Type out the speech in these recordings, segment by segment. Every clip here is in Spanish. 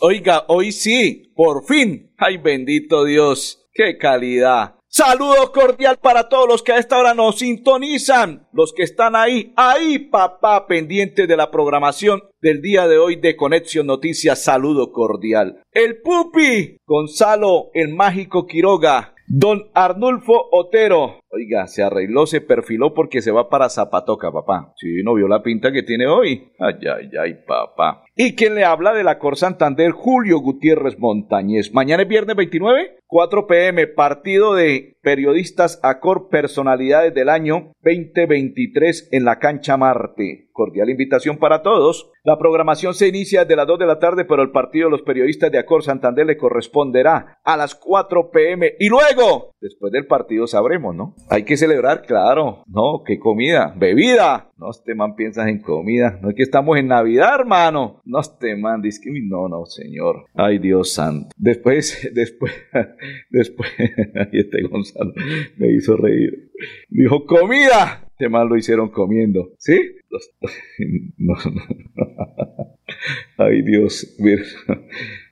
oiga, hoy sí, por fin. Ay, bendito Dios, qué calidad. Saludo cordial para todos los que a esta hora nos sintonizan, los que están ahí, ahí papá, pendiente de la programación del día de hoy de Conexión Noticias. Saludo cordial. El Pupi, Gonzalo, el mágico Quiroga, Don Arnulfo Otero. Oiga, se arregló, se perfiló porque se va para Zapatoca, papá. Sí, no vio la pinta que tiene hoy. Ay, ay, ay, papá. Y quien le habla de la Cor Santander, Julio Gutiérrez Montañez. Mañana es viernes 29, 4 pm, partido de periodistas Acor Personalidades del año 2023 en la cancha Marte. Cordial invitación para todos. La programación se inicia desde las 2 de la tarde, pero el partido de los periodistas de Acor Santander le corresponderá a las 4 pm. Y luego, después del partido sabremos, ¿no? Hay que celebrar, claro. No, qué comida, bebida. No, este man piensas en comida. No es que estamos en Navidad, hermano. No, este man dice no, no, señor. Ay, Dios santo. Después, después, después, ahí este Gonzalo me hizo reír. Dijo, comida. Este man lo hicieron comiendo. ¿Sí? No, no. Ay, Dios.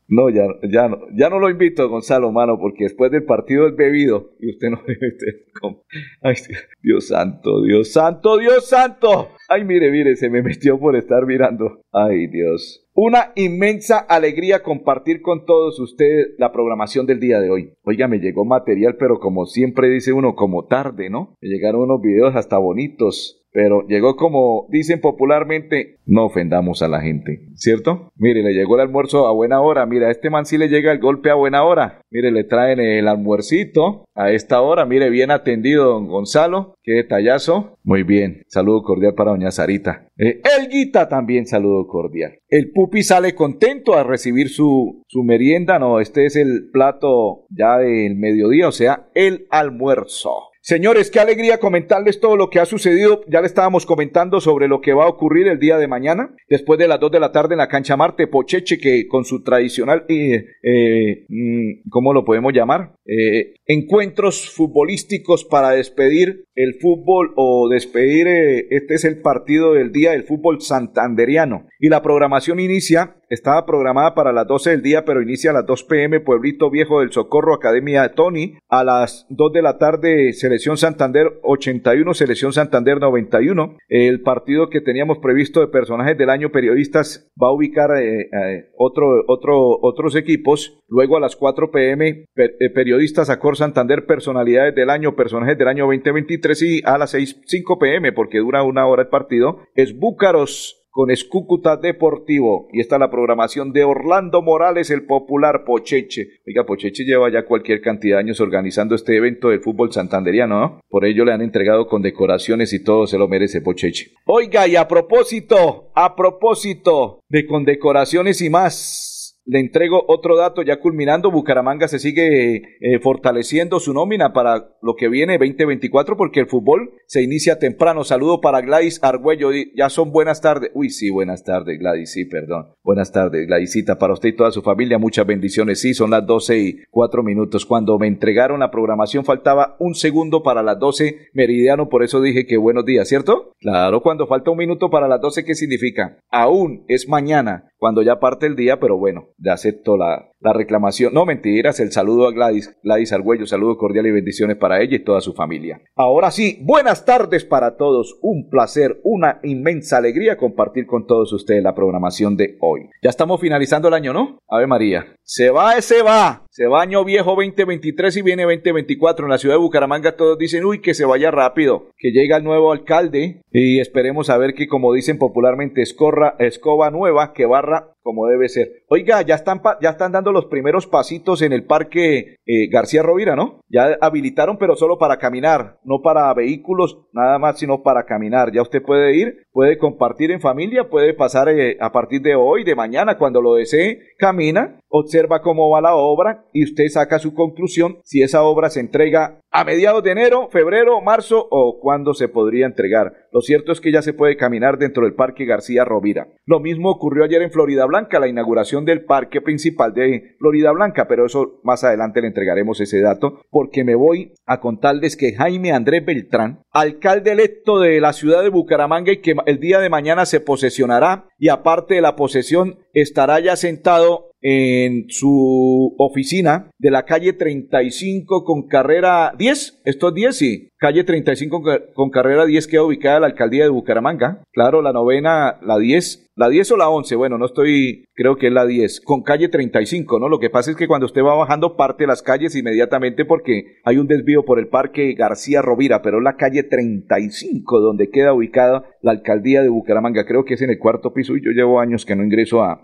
No, ya, ya, no, ya no lo invito, Gonzalo, mano, porque después del partido es bebido y usted no Ay, Dios santo, Dios santo, Dios santo. Ay, mire, mire, se me metió por estar mirando. Ay, Dios. Una inmensa alegría compartir con todos ustedes la programación del día de hoy. Oiga, me llegó material, pero como siempre dice uno, como tarde, ¿no? Me llegaron unos videos hasta bonitos pero llegó como dicen popularmente, no ofendamos a la gente, ¿cierto? Mire, le llegó el almuerzo a buena hora, mira, a este man sí le llega el golpe a buena hora, mire, le traen el almuercito a esta hora, mire, bien atendido don Gonzalo, qué detallazo, muy bien, saludo cordial para doña Sarita. Eh, el Guita también saludo cordial. El Pupi sale contento a recibir su, su merienda, no, este es el plato ya del mediodía, o sea, el almuerzo. Señores, qué alegría comentarles todo lo que ha sucedido. Ya le estábamos comentando sobre lo que va a ocurrir el día de mañana, después de las 2 de la tarde en la cancha Marte Pocheche, que con su tradicional, eh, eh, mm, ¿cómo lo podemos llamar? Eh, encuentros futbolísticos para despedir el fútbol o despedir, este es el partido del día del fútbol santanderiano. Y la programación inicia estaba programada para las 12 del día, pero inicia a las 2 pm, Pueblito Viejo del Socorro, Academia de Tony. A las 2 de la tarde, Selección Santander 81, Selección Santander 91. El partido que teníamos previsto de personajes del año periodistas va a ubicar eh, eh, otro, otro, otros equipos. Luego a las 4 pm, eh, periodistas Acor Santander, personalidades del año, personajes del año 2023. Y a las 6, 5 pm, porque dura una hora el partido, es Búcaros con Escúcuta Deportivo. Y está la programación de Orlando Morales, el popular Pocheche. Oiga, Pocheche lleva ya cualquier cantidad de años organizando este evento del fútbol santanderiano, ¿no? Por ello le han entregado condecoraciones y todo se lo merece Pocheche. Oiga, y a propósito, a propósito de condecoraciones y más. Le entrego otro dato ya culminando. Bucaramanga se sigue eh, fortaleciendo su nómina para lo que viene 2024 porque el fútbol se inicia temprano. Saludo para Gladys Argüello. Ya son buenas tardes. Uy, sí, buenas tardes, Gladys. Sí, perdón. Buenas tardes, Gladysita. Para usted y toda su familia, muchas bendiciones. Sí, son las 12 y 4 minutos. Cuando me entregaron la programación faltaba un segundo para las 12 meridiano. Por eso dije que buenos días, ¿cierto? Claro, cuando falta un minuto para las 12, ¿qué significa? Aún es mañana, cuando ya parte el día, pero bueno de acepto la, la reclamación. No, mentiras, el saludo a Gladys, Gladys Argüello, saludo cordial y bendiciones para ella y toda su familia. Ahora sí, buenas tardes para todos, un placer, una inmensa alegría compartir con todos ustedes la programación de hoy. Ya estamos finalizando el año, ¿no? Ave María. Se va, se va. Se va año viejo 2023 y viene 2024. En la ciudad de Bucaramanga todos dicen, uy, que se vaya rápido, que llega el nuevo alcalde y esperemos a ver que, como dicen popularmente, escorra, escoba nueva que barra como debe ser. Oiga, ya están, ya están dando los primeros pasitos en el parque eh, García Rovira, ¿no? Ya habilitaron, pero solo para caminar, no para vehículos, nada más, sino para caminar. Ya usted puede ir puede compartir en familia, puede pasar eh, a partir de hoy, de mañana, cuando lo desee, camina, observa cómo va la obra y usted saca su conclusión si esa obra se entrega a mediados de enero, febrero, marzo o cuándo se podría entregar. Lo cierto es que ya se puede caminar dentro del Parque García Rovira. Lo mismo ocurrió ayer en Florida Blanca, la inauguración del parque principal de Florida Blanca, pero eso más adelante le entregaremos ese dato porque me voy a contarles que Jaime Andrés Beltrán, alcalde electo de la ciudad de Bucaramanga y que el día de mañana se posesionará y aparte de la posesión estará ya sentado en su oficina de la calle 35 con carrera 10. ¿Esto es 10? Sí. Calle 35 con carrera 10 queda ubicada la alcaldía de Bucaramanga. Claro, la novena, la 10 la 10 o la 11, bueno, no estoy, creo que es la 10, con calle 35, ¿no? Lo que pasa es que cuando usted va bajando parte las calles inmediatamente porque hay un desvío por el parque García Rovira, pero es la calle 35 donde queda ubicada la alcaldía de Bucaramanga, creo que es en el cuarto piso y yo llevo años que no ingreso a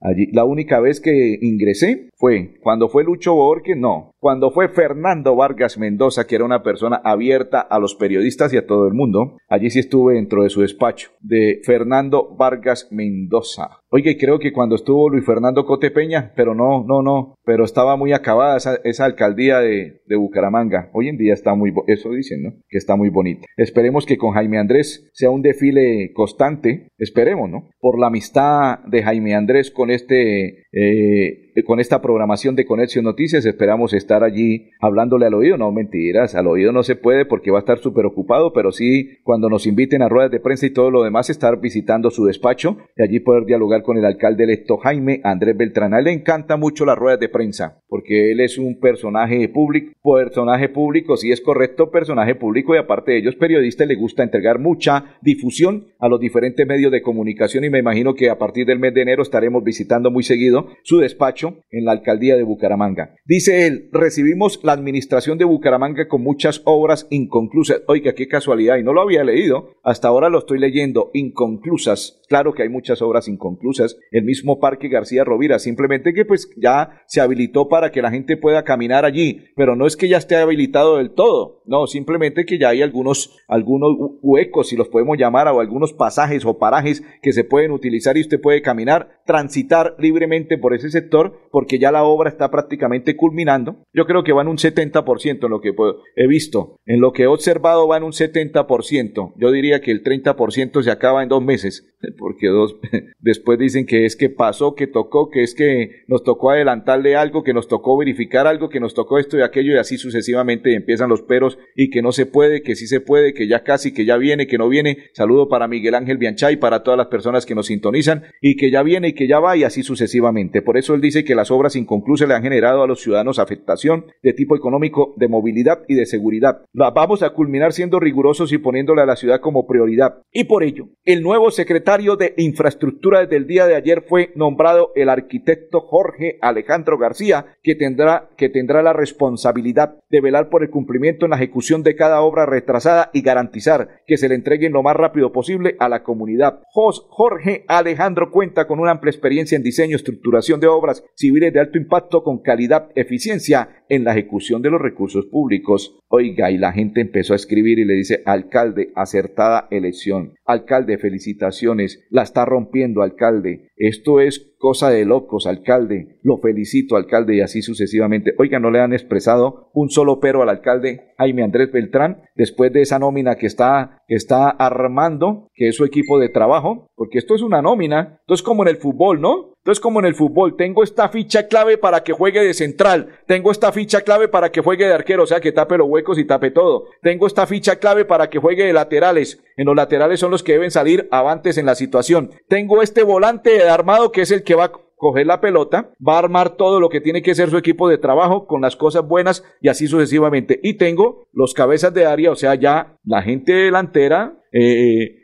allí. La única vez que ingresé fue cuando fue Lucho Borges, no, cuando fue Fernando Vargas Mendoza, que era una persona abierta a los periodistas y a todo el mundo. Allí sí estuve dentro de su despacho, de Fernando Vargas Mendoza. Oye, creo que cuando estuvo Luis Fernando Cote Peña, pero no, no, no, pero estaba muy acabada esa, alcaldía de, Bucaramanga. Hoy en día está muy, eso dicen, ¿no? Que está muy bonita. Esperemos que con Jaime Andrés sea un desfile constante, esperemos, ¿no? Por la amistad de Jaime Andrés con este, eh, con esta programación de Conexión Noticias, esperamos estar allí hablándole al oído, no mentiras, al oído no se puede porque va a estar súper ocupado, pero sí cuando nos inviten a ruedas de prensa y todo lo demás, estar visitando su despacho y allí poder dialogar con el alcalde electo Jaime Andrés Beltrán. A él le encanta mucho las ruedas de prensa, porque él es un personaje público, personaje público, si es correcto, personaje público, y aparte de ellos, periodista, le gusta entregar mucha difusión a los diferentes medios de comunicación, y me imagino que a partir del mes de enero estaremos visitando muy seguido su despacho en la alcaldía de Bucaramanga. Dice él, recibimos la administración de Bucaramanga con muchas obras inconclusas. Oiga, qué casualidad, y no lo había leído, hasta ahora lo estoy leyendo, inconclusas. Claro que hay muchas obras inconclusas el mismo Parque García Rovira, simplemente que pues ya se habilitó para que la gente pueda caminar allí, pero no es que ya esté habilitado del todo, no, simplemente que ya hay algunos, algunos huecos, si los podemos llamar, o algunos pasajes o parajes que se pueden utilizar y usted puede caminar, transitar libremente por ese sector, porque ya la obra está prácticamente culminando. Yo creo que va en un 70% en lo que he visto, en lo que he observado va en un 70%. Yo diría que el 30% se acaba en dos meses, porque dos, después dicen que es que pasó, que tocó, que es que nos tocó adelantarle algo, que nos tocó verificar algo, que nos tocó esto y aquello y así sucesivamente empiezan los peros y que no se puede, que sí se puede, que ya casi, que ya viene, que no viene. Saludo para Miguel Ángel Bianchay, para todas las personas que nos sintonizan y que ya viene y que ya va y así sucesivamente. Por eso él dice que las obras inconclusas le han generado a los ciudadanos afectación de tipo económico, de movilidad y de seguridad. La vamos a culminar siendo rigurosos y poniéndole a la ciudad como prioridad. Y por ello, el nuevo secretario de Infraestructura desde el día de ayer fue nombrado el arquitecto Jorge Alejandro García, que tendrá, que tendrá la responsabilidad de velar por el cumplimiento en la ejecución de cada obra retrasada y garantizar que se le entreguen lo más rápido posible a la comunidad. Jorge Alejandro cuenta con una amplia experiencia en diseño, estructuración de obras civiles de alto impacto con calidad, eficiencia en la ejecución de los recursos públicos. Oiga, y la gente empezó a escribir y le dice, alcalde, acertada elección. Alcalde, felicitaciones. La está rompiendo, alcalde. Esto es cosa de locos, alcalde. Lo felicito, alcalde, y así sucesivamente. Oiga, no le han expresado un solo pero al alcalde Jaime Andrés Beltrán después de esa nómina que está, está armando, que es su equipo de trabajo, porque esto es una nómina. Esto es como en el fútbol, ¿no? Entonces, como en el fútbol, tengo esta ficha clave para que juegue de central, tengo esta ficha clave para que juegue de arquero, o sea, que tape los huecos y tape todo. Tengo esta ficha clave para que juegue de laterales. En los laterales son los que deben salir avantes en la situación. Tengo este volante armado que es el que va a coger la pelota, va a armar todo lo que tiene que ser su equipo de trabajo con las cosas buenas y así sucesivamente. Y tengo los cabezas de área, o sea, ya la gente delantera, eh,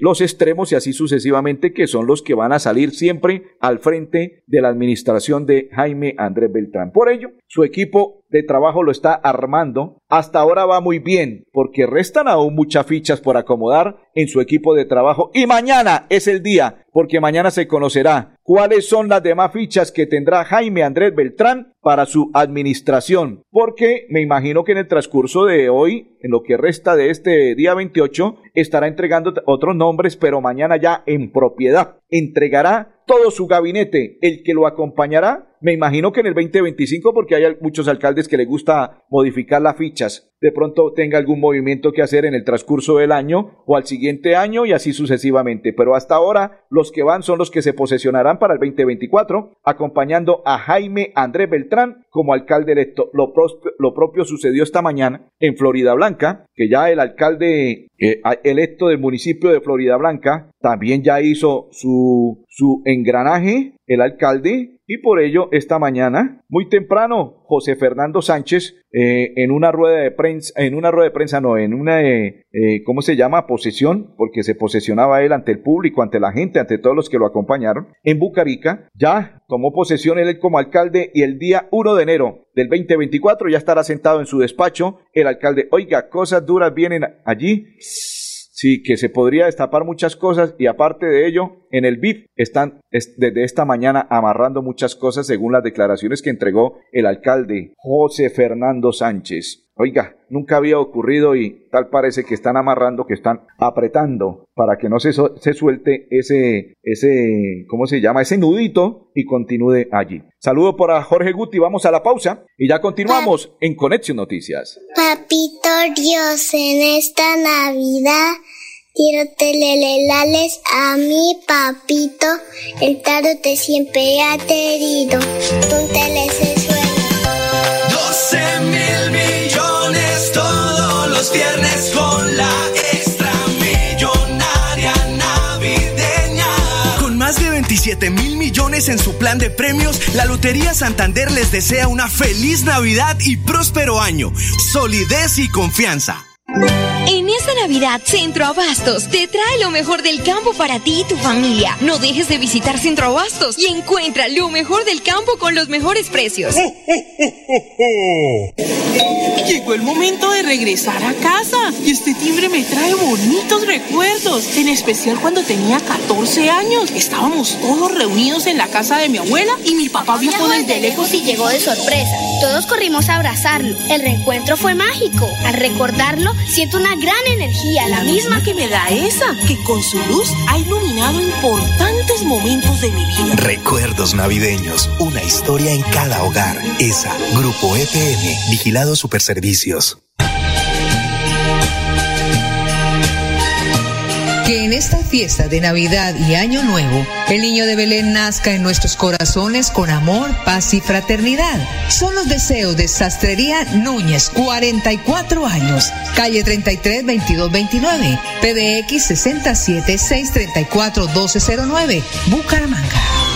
los extremos y así sucesivamente, que son los que van a salir siempre al frente de la administración de Jaime Andrés Beltrán. Por ello, su equipo de trabajo lo está armando. Hasta ahora va muy bien, porque restan aún muchas fichas por acomodar en su equipo de trabajo. Y mañana es el día, porque mañana se conocerá cuáles son las demás fichas que tendrá Jaime Andrés Beltrán para su administración. Porque me imagino que en el transcurso de hoy, en lo que resta de este día 28, estará entregando otros nombres, pero mañana ya en propiedad. Entregará todo su gabinete, el que lo acompañará me imagino que en el 2025, porque hay muchos alcaldes que les gusta modificar las fichas, de pronto tenga algún movimiento que hacer en el transcurso del año o al siguiente año y así sucesivamente. Pero hasta ahora los que van son los que se posesionarán para el 2024, acompañando a Jaime Andrés Beltrán como alcalde electo. Lo, lo propio sucedió esta mañana en Florida Blanca, que ya el alcalde eh, electo del municipio de Florida Blanca también ya hizo su, su engranaje, el alcalde, y por ello, esta mañana, muy temprano, José Fernando Sánchez, eh, en una rueda de prensa, en una rueda de prensa, no, en una, eh, eh, ¿cómo se llama? Posesión, porque se posesionaba él ante el público, ante la gente, ante todos los que lo acompañaron, en Bucarica, ya tomó posesión él como alcalde y el día 1 de enero del 2024 ya estará sentado en su despacho el alcalde. Oiga, cosas duras vienen allí. Sí, que se podría destapar muchas cosas y aparte de ello, en el BIF están desde esta mañana amarrando muchas cosas según las declaraciones que entregó el alcalde José Fernando Sánchez. Oiga, nunca había ocurrido y tal parece que están amarrando, que están apretando para que no se, se suelte ese, ese, ¿cómo se llama? Ese nudito y continúe allí. Saludo para Jorge Guti, vamos a la pausa y ya continuamos en Conexión Noticias. Papito Dios, en esta Navidad quiero telelelales a mi papito, el te siempre ha querido, tú 7 mil millones en su plan de premios, la Lotería Santander les desea una feliz Navidad y próspero año. Solidez y confianza. Navidad, Centro Abastos te trae lo mejor del campo para ti y tu familia. No dejes de visitar Centro Abastos y encuentra lo mejor del campo con los mejores precios. Llegó el momento de regresar a casa y este timbre me trae bonitos recuerdos, en especial cuando tenía 14 años. Estábamos todos reunidos en la casa de mi abuela y mi papá viajó desde lejos y llegó de sorpresa. Todos corrimos a abrazarlo. El reencuentro fue mágico. Al recordarlo, siento una gran energía, la, misma que me da esa, que con su luz ha iluminado importantes momentos de mi vida. Recuerdos navideños, una historia en cada hogar. ESA, Grupo EPM, Vigilado Superservicios. Que en esta fiesta de Navidad y Año Nuevo, el niño de Belén nazca en nuestros corazones con amor, paz y fraternidad. Son los deseos de Sastrería Núñez, 44 años, calle 33 22 29, PBX 67 634 1209, Bucaramanga.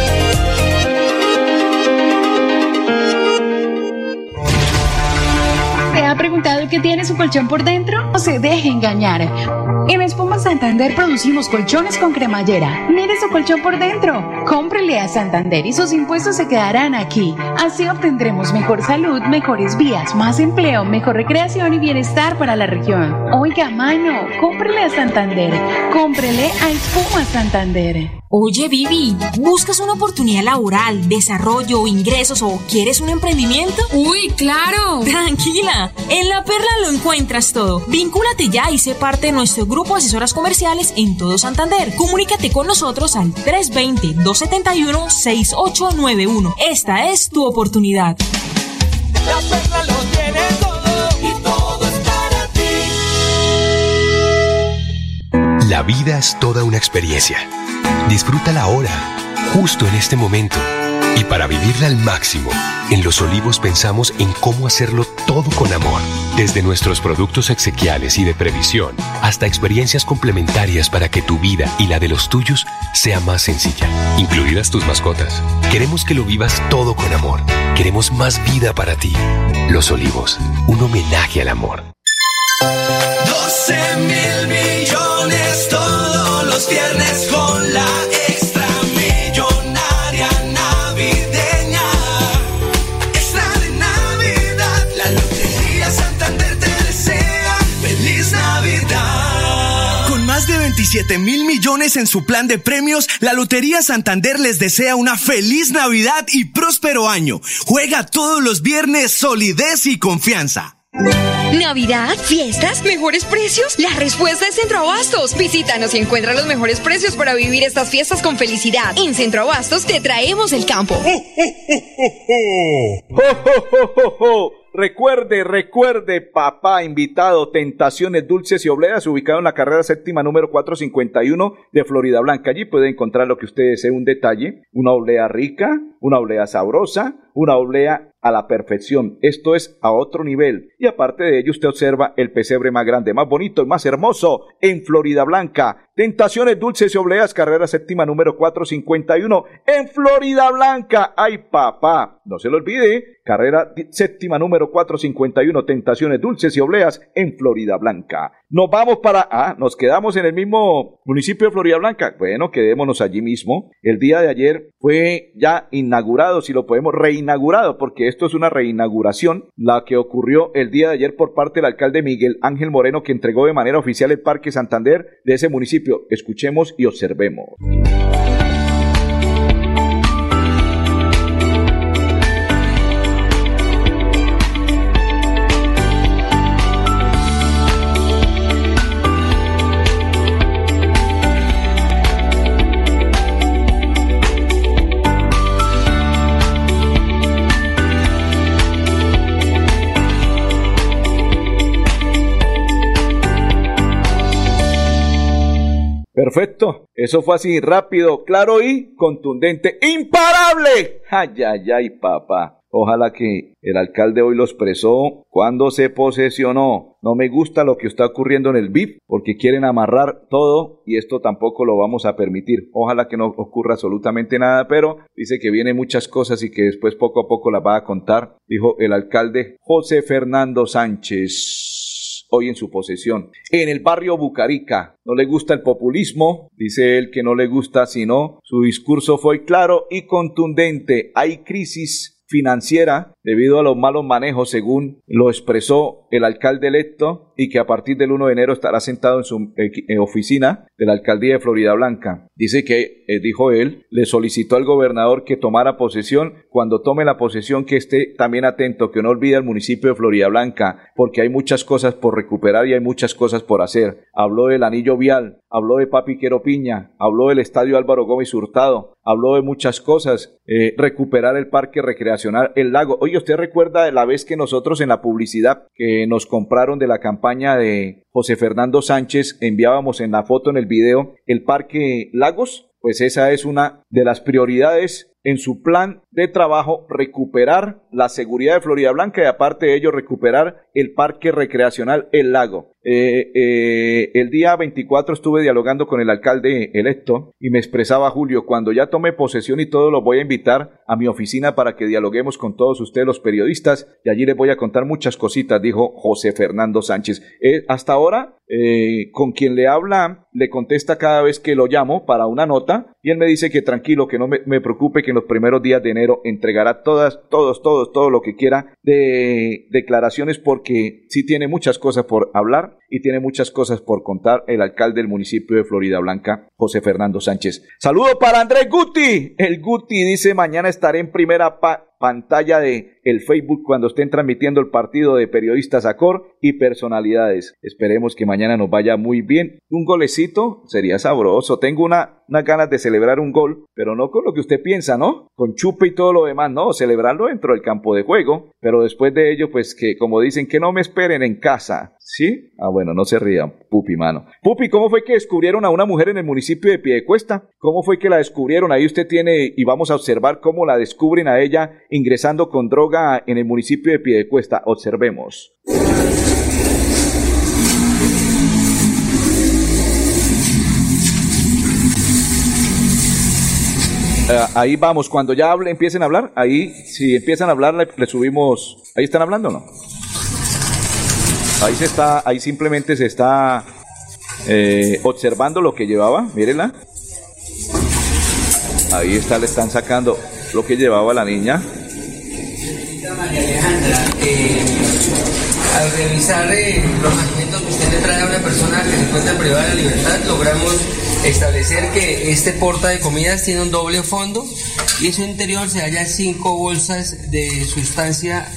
Ha preguntado qué tiene su colchón por dentro? No se deje engañar. En Espuma Santander producimos colchones con cremallera. Mire su colchón por dentro. Cómprele a Santander y sus impuestos se quedarán aquí. Así obtendremos mejor salud, mejores vías, más empleo, mejor recreación y bienestar para la región. Oiga, mano, cómprele a Santander. Cómprele a Espuma Santander. Oye, Vivi, ¿buscas una oportunidad laboral, desarrollo, ingresos o quieres un emprendimiento? Uy, claro. Tranquila, en La Perla lo encuentras todo. Vincúlate ya y sé parte de nuestro grupo de asesoras comerciales en todo Santander. Comunícate con nosotros al 320-271-6891. Esta es tu oportunidad. La Perla lo tiene todo y todo es para ti. La vida es toda una experiencia Disfrútala ahora, justo en este momento. Y para vivirla al máximo, en Los Olivos pensamos en cómo hacerlo todo con amor. Desde nuestros productos exequiales y de previsión hasta experiencias complementarias para que tu vida y la de los tuyos sea más sencilla, incluidas tus mascotas. Queremos que lo vivas todo con amor. Queremos más vida para ti. Los Olivos, un homenaje al amor. 12 mil millones todos los viernes con 27 mil millones en su plan de premios, la Lotería Santander les desea una feliz Navidad y próspero año. Juega todos los viernes solidez y confianza. Navidad, fiestas, mejores precios. La respuesta es Centro Abastos. Visítanos y encuentra los mejores precios para vivir estas fiestas con felicidad. En Centro Abastos te traemos el campo. Recuerde, recuerde, papá invitado, Tentaciones Dulces y Obleas, ubicado en la carrera séptima número 451 de Florida Blanca. Allí puede encontrar lo que usted desee, un detalle, una oblea rica, una oblea sabrosa, una oblea a la perfección. Esto es a otro nivel. Y aparte de ello, usted observa el pesebre más grande, más bonito y más hermoso en Florida Blanca. Tentaciones Dulces y Obleas, carrera séptima número 451 en Florida Blanca. ¡Ay, papá! No se lo olvide, carrera séptima número 451, Tentaciones Dulces y Obleas en Florida Blanca. Nos vamos para... Ah, nos quedamos en el mismo municipio de Florida Blanca. Bueno, quedémonos allí mismo. El día de ayer fue ya inaugurado, si lo podemos, reinaugurado, porque esto es una reinauguración, la que ocurrió el día de ayer por parte del alcalde Miguel Ángel Moreno, que entregó de manera oficial el Parque Santander de ese municipio. Escuchemos y observemos. Perfecto. Eso fue así, rápido, claro y contundente. ¡Imparable! ¡Ay, ay, ay, papá! Ojalá que el alcalde hoy lo expresó cuando se posesionó. No me gusta lo que está ocurriendo en el BIP porque quieren amarrar todo y esto tampoco lo vamos a permitir. Ojalá que no ocurra absolutamente nada, pero dice que vienen muchas cosas y que después poco a poco las va a contar, dijo el alcalde José Fernando Sánchez hoy en su posesión. En el barrio Bucarica, no le gusta el populismo, dice él que no le gusta, sino su discurso fue claro y contundente. Hay crisis financiera debido a los malos manejos, según lo expresó el alcalde electo, y que a partir del 1 de enero estará sentado en su eh, eh, oficina de la alcaldía de Florida Blanca. Dice que, eh, dijo él, le solicitó al gobernador que tomara posesión. Cuando tome la posesión, que esté también atento, que no olvide al municipio de Florida Blanca, porque hay muchas cosas por recuperar y hay muchas cosas por hacer. Habló del anillo vial, habló de Papi Quero Piña, habló del estadio Álvaro Gómez Hurtado, habló de muchas cosas, recuperar el parque recreacional, el lago. Oye, ¿usted recuerda de la vez que nosotros en la publicidad que nos compraron de la campaña de José Fernando Sánchez enviábamos en la foto, en el video, el parque Lagos? Pues esa es una de las prioridades en su plan de trabajo recuperar la seguridad de Florida Blanca y aparte de ello recuperar el parque recreacional El Lago. Eh, eh, el día 24 estuve dialogando con el alcalde electo y me expresaba Julio, cuando ya tome posesión y todo lo voy a invitar a mi oficina para que dialoguemos con todos ustedes los periodistas y allí les voy a contar muchas cositas, dijo José Fernando Sánchez. Eh, hasta ahora, eh, con quien le habla, le contesta cada vez que lo llamo para una nota y él me dice que tranquilo, que no me, me preocupe, que en los primeros días de enero entregará todas, todos, todos, todo lo que quiera de declaraciones porque sí tiene muchas cosas por hablar y tiene muchas cosas por contar el alcalde del municipio de Florida Blanca, José Fernando Sánchez. Saludo para Andrés Guti. El Guti dice mañana estaré en primera pa pantalla de el Facebook cuando estén transmitiendo el partido de periodistas Acor y personalidades. Esperemos que mañana nos vaya muy bien. Un golecito sería sabroso. Tengo una, unas ganas de celebrar un gol, pero no con lo que usted piensa, ¿no? Con chupe y todo lo demás, no, celebrarlo dentro del campo de juego, pero después de ello, pues que como dicen, que no me esperen en casa, ¿sí? Ah, bueno, no se rían, Pupi, mano. Pupi, ¿cómo fue que descubrieron a una mujer en el municipio de Piedecuesta? ¿Cómo fue que la descubrieron? Ahí usted tiene, y vamos a observar cómo la descubren a ella ingresando con droga en el municipio de Piedecuesta. Observemos. Eh, ahí vamos, cuando ya hable, empiecen a hablar, ahí si empiezan a hablar le, subimos, ahí están hablando no. Ahí se está, ahí simplemente se está eh, observando lo que llevaba, mírenla. Ahí está, le están sacando lo que llevaba la niña. Alejandra, eh, al revisar eh, los alimentos que usted le trae a una persona que se encuentra privada de libertad, logramos establecer que este porta de comidas tiene un doble fondo y en su interior se hallan cinco bolsas de sustancia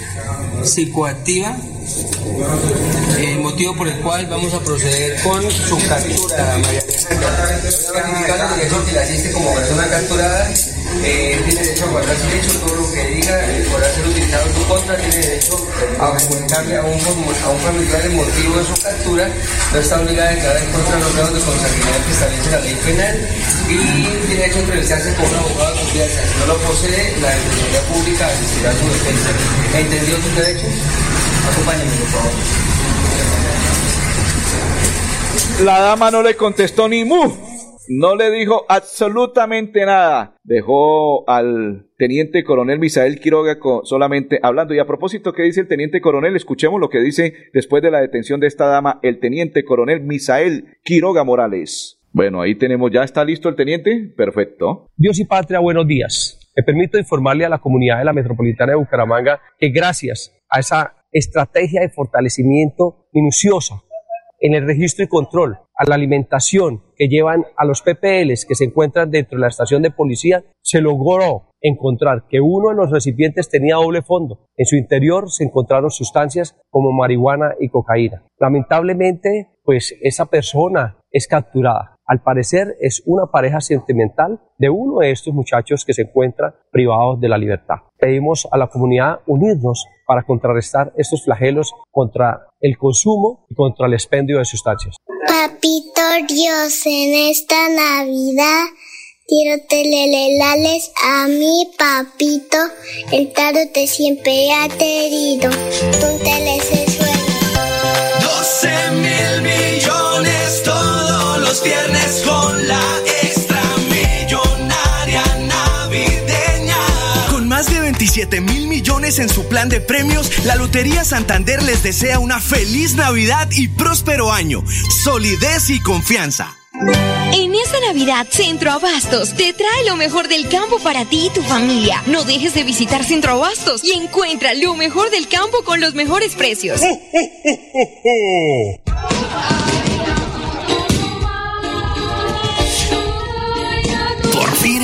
psicoactiva el motivo por el cual vamos a proceder con su captura, María Alejandra. que la asiste como persona capturada eh, tiene derecho a guardar silencio, todo lo que diga eh, podrá ser utilizado en su contra, tiene derecho a comunicarle a un, familiar el motivo de su captura, no está obligada a declarar en contra de los grados de consanguinidad que establece la ley penal y tiene derecho a entrevistarse con un abogado de confianza. Si no lo posee, la Defensoría Pública asistirá a su defensa. ¿Entendió sus derechos? Acompáñenme, por favor. La dama no le contestó ni mu. No le dijo absolutamente nada. Dejó al teniente coronel Misael Quiroga solamente hablando. Y a propósito, ¿qué dice el teniente coronel? Escuchemos lo que dice después de la detención de esta dama el teniente coronel Misael Quiroga Morales. Bueno, ahí tenemos, ¿ya está listo el teniente? Perfecto. Dios y patria, buenos días. Me permito informarle a la comunidad de la Metropolitana de Bucaramanga que gracias a esa estrategia de fortalecimiento minuciosa en el registro y control, a la alimentación que llevan a los PPLs que se encuentran dentro de la estación de policía, se logró encontrar que uno de los recipientes tenía doble fondo. En su interior se encontraron sustancias como marihuana y cocaína. Lamentablemente, pues esa persona es capturada. Al parecer es una pareja sentimental de uno de estos muchachos que se encuentra privados de la libertad. Pedimos a la comunidad unirnos para contrarrestar estos flagelos contra el consumo y contra el expendio de sustancias. Papito Dios, en esta Navidad quiero telelelales a mi papito, el tarot te siempre ha querido, tú te suelo. 12 mil millones los viernes con la extra millonaria navideña. Con más de 27 mil millones en su plan de premios, la Lotería Santander les desea una feliz Navidad y próspero año, solidez y confianza. En esta Navidad, Centro Abastos te trae lo mejor del campo para ti y tu familia. No dejes de visitar Centro Abastos y encuentra lo mejor del campo con los mejores precios.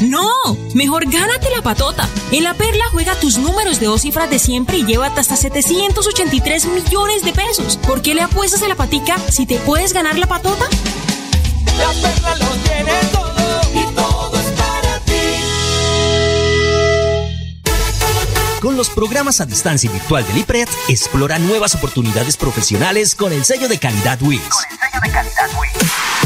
No, mejor gánate la patota. En la Perla juega tus números de dos cifras de siempre y llévate hasta 783 millones de pesos. ¿Por qué le apuestas a la patica si te puedes ganar la patota? La Perla lo tiene todo y todo es para ti. Con los programas a distancia virtual del IPRED, explora nuevas oportunidades profesionales con el sello de calidad WIS. Con el sello de calidad WIS.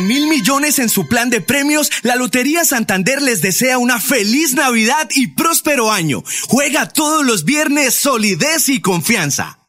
mil millones en su plan de premios, la Lotería Santander les desea una feliz Navidad y próspero año. Juega todos los viernes solidez y confianza.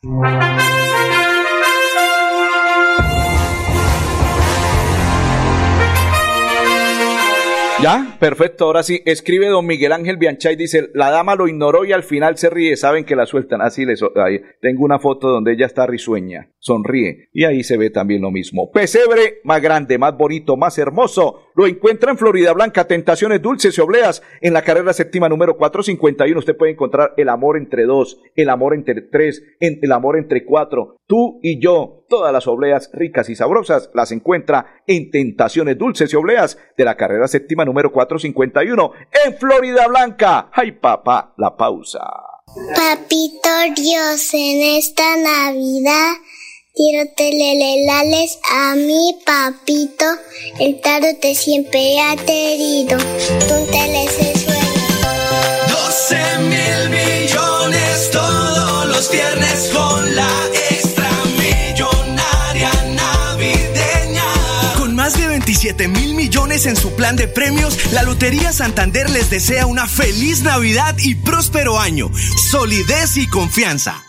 Ya, perfecto. Ahora sí, escribe don Miguel Ángel Bianchay, dice, la dama lo ignoró y al final se ríe, saben que la sueltan. Así les, ahí, tengo una foto donde ella está risueña, sonríe. Y ahí se ve también lo mismo. Pesebre más grande, más bonito, más hermoso Lo encuentra en Florida Blanca, Tentaciones Dulces y Obleas, en la carrera séptima número 451. Usted puede encontrar el amor entre dos, el amor entre tres, el amor entre cuatro. Tú y yo, todas las obleas ricas y sabrosas las encuentra en Tentaciones Dulces y Obleas de la carrera séptima número 451 en Florida Blanca. ¡Ay, papá! La pausa. Papito Dios, en esta Navidad quiero telelelales a mi papito. El te siempre ha querido. Tú te suelo. 12 mil 27 mil millones en su plan de premios, la Lotería Santander les desea una feliz Navidad y próspero año. Solidez y confianza.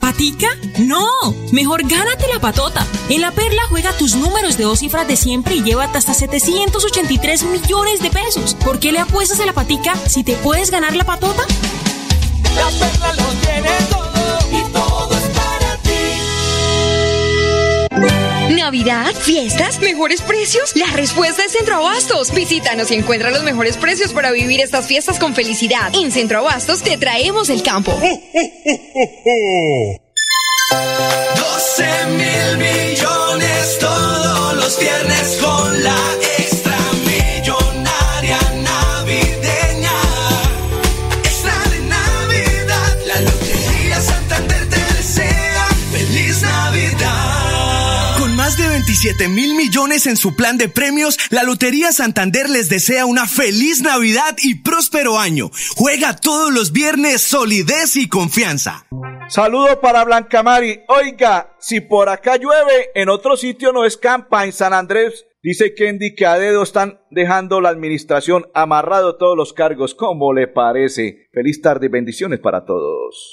¿Patica? No, mejor gánate la patota. En la Perla juega tus números de dos cifras de siempre y llévate hasta 783 millones de pesos. ¿Por qué le apuestas a la patica si te puedes ganar la patota? La perla lo tiene todo Navidad, fiestas, mejores precios. La respuesta es Centro Abastos. Visítanos y encuentra los mejores precios para vivir estas fiestas con felicidad. En Centro Abastos te traemos el campo. 12 mil millones todos los viernes con la 27 mil millones en su plan de premios, la Lotería Santander les desea una feliz Navidad y próspero año. Juega todos los viernes solidez y confianza. Saludo para Blanca Mari. Oiga, si por acá llueve, en otro sitio no escampa, en San Andrés. Dice Kendi que a dedo están dejando la administración amarrado todos los cargos. ¿Cómo le parece? Feliz tarde y bendiciones para todos.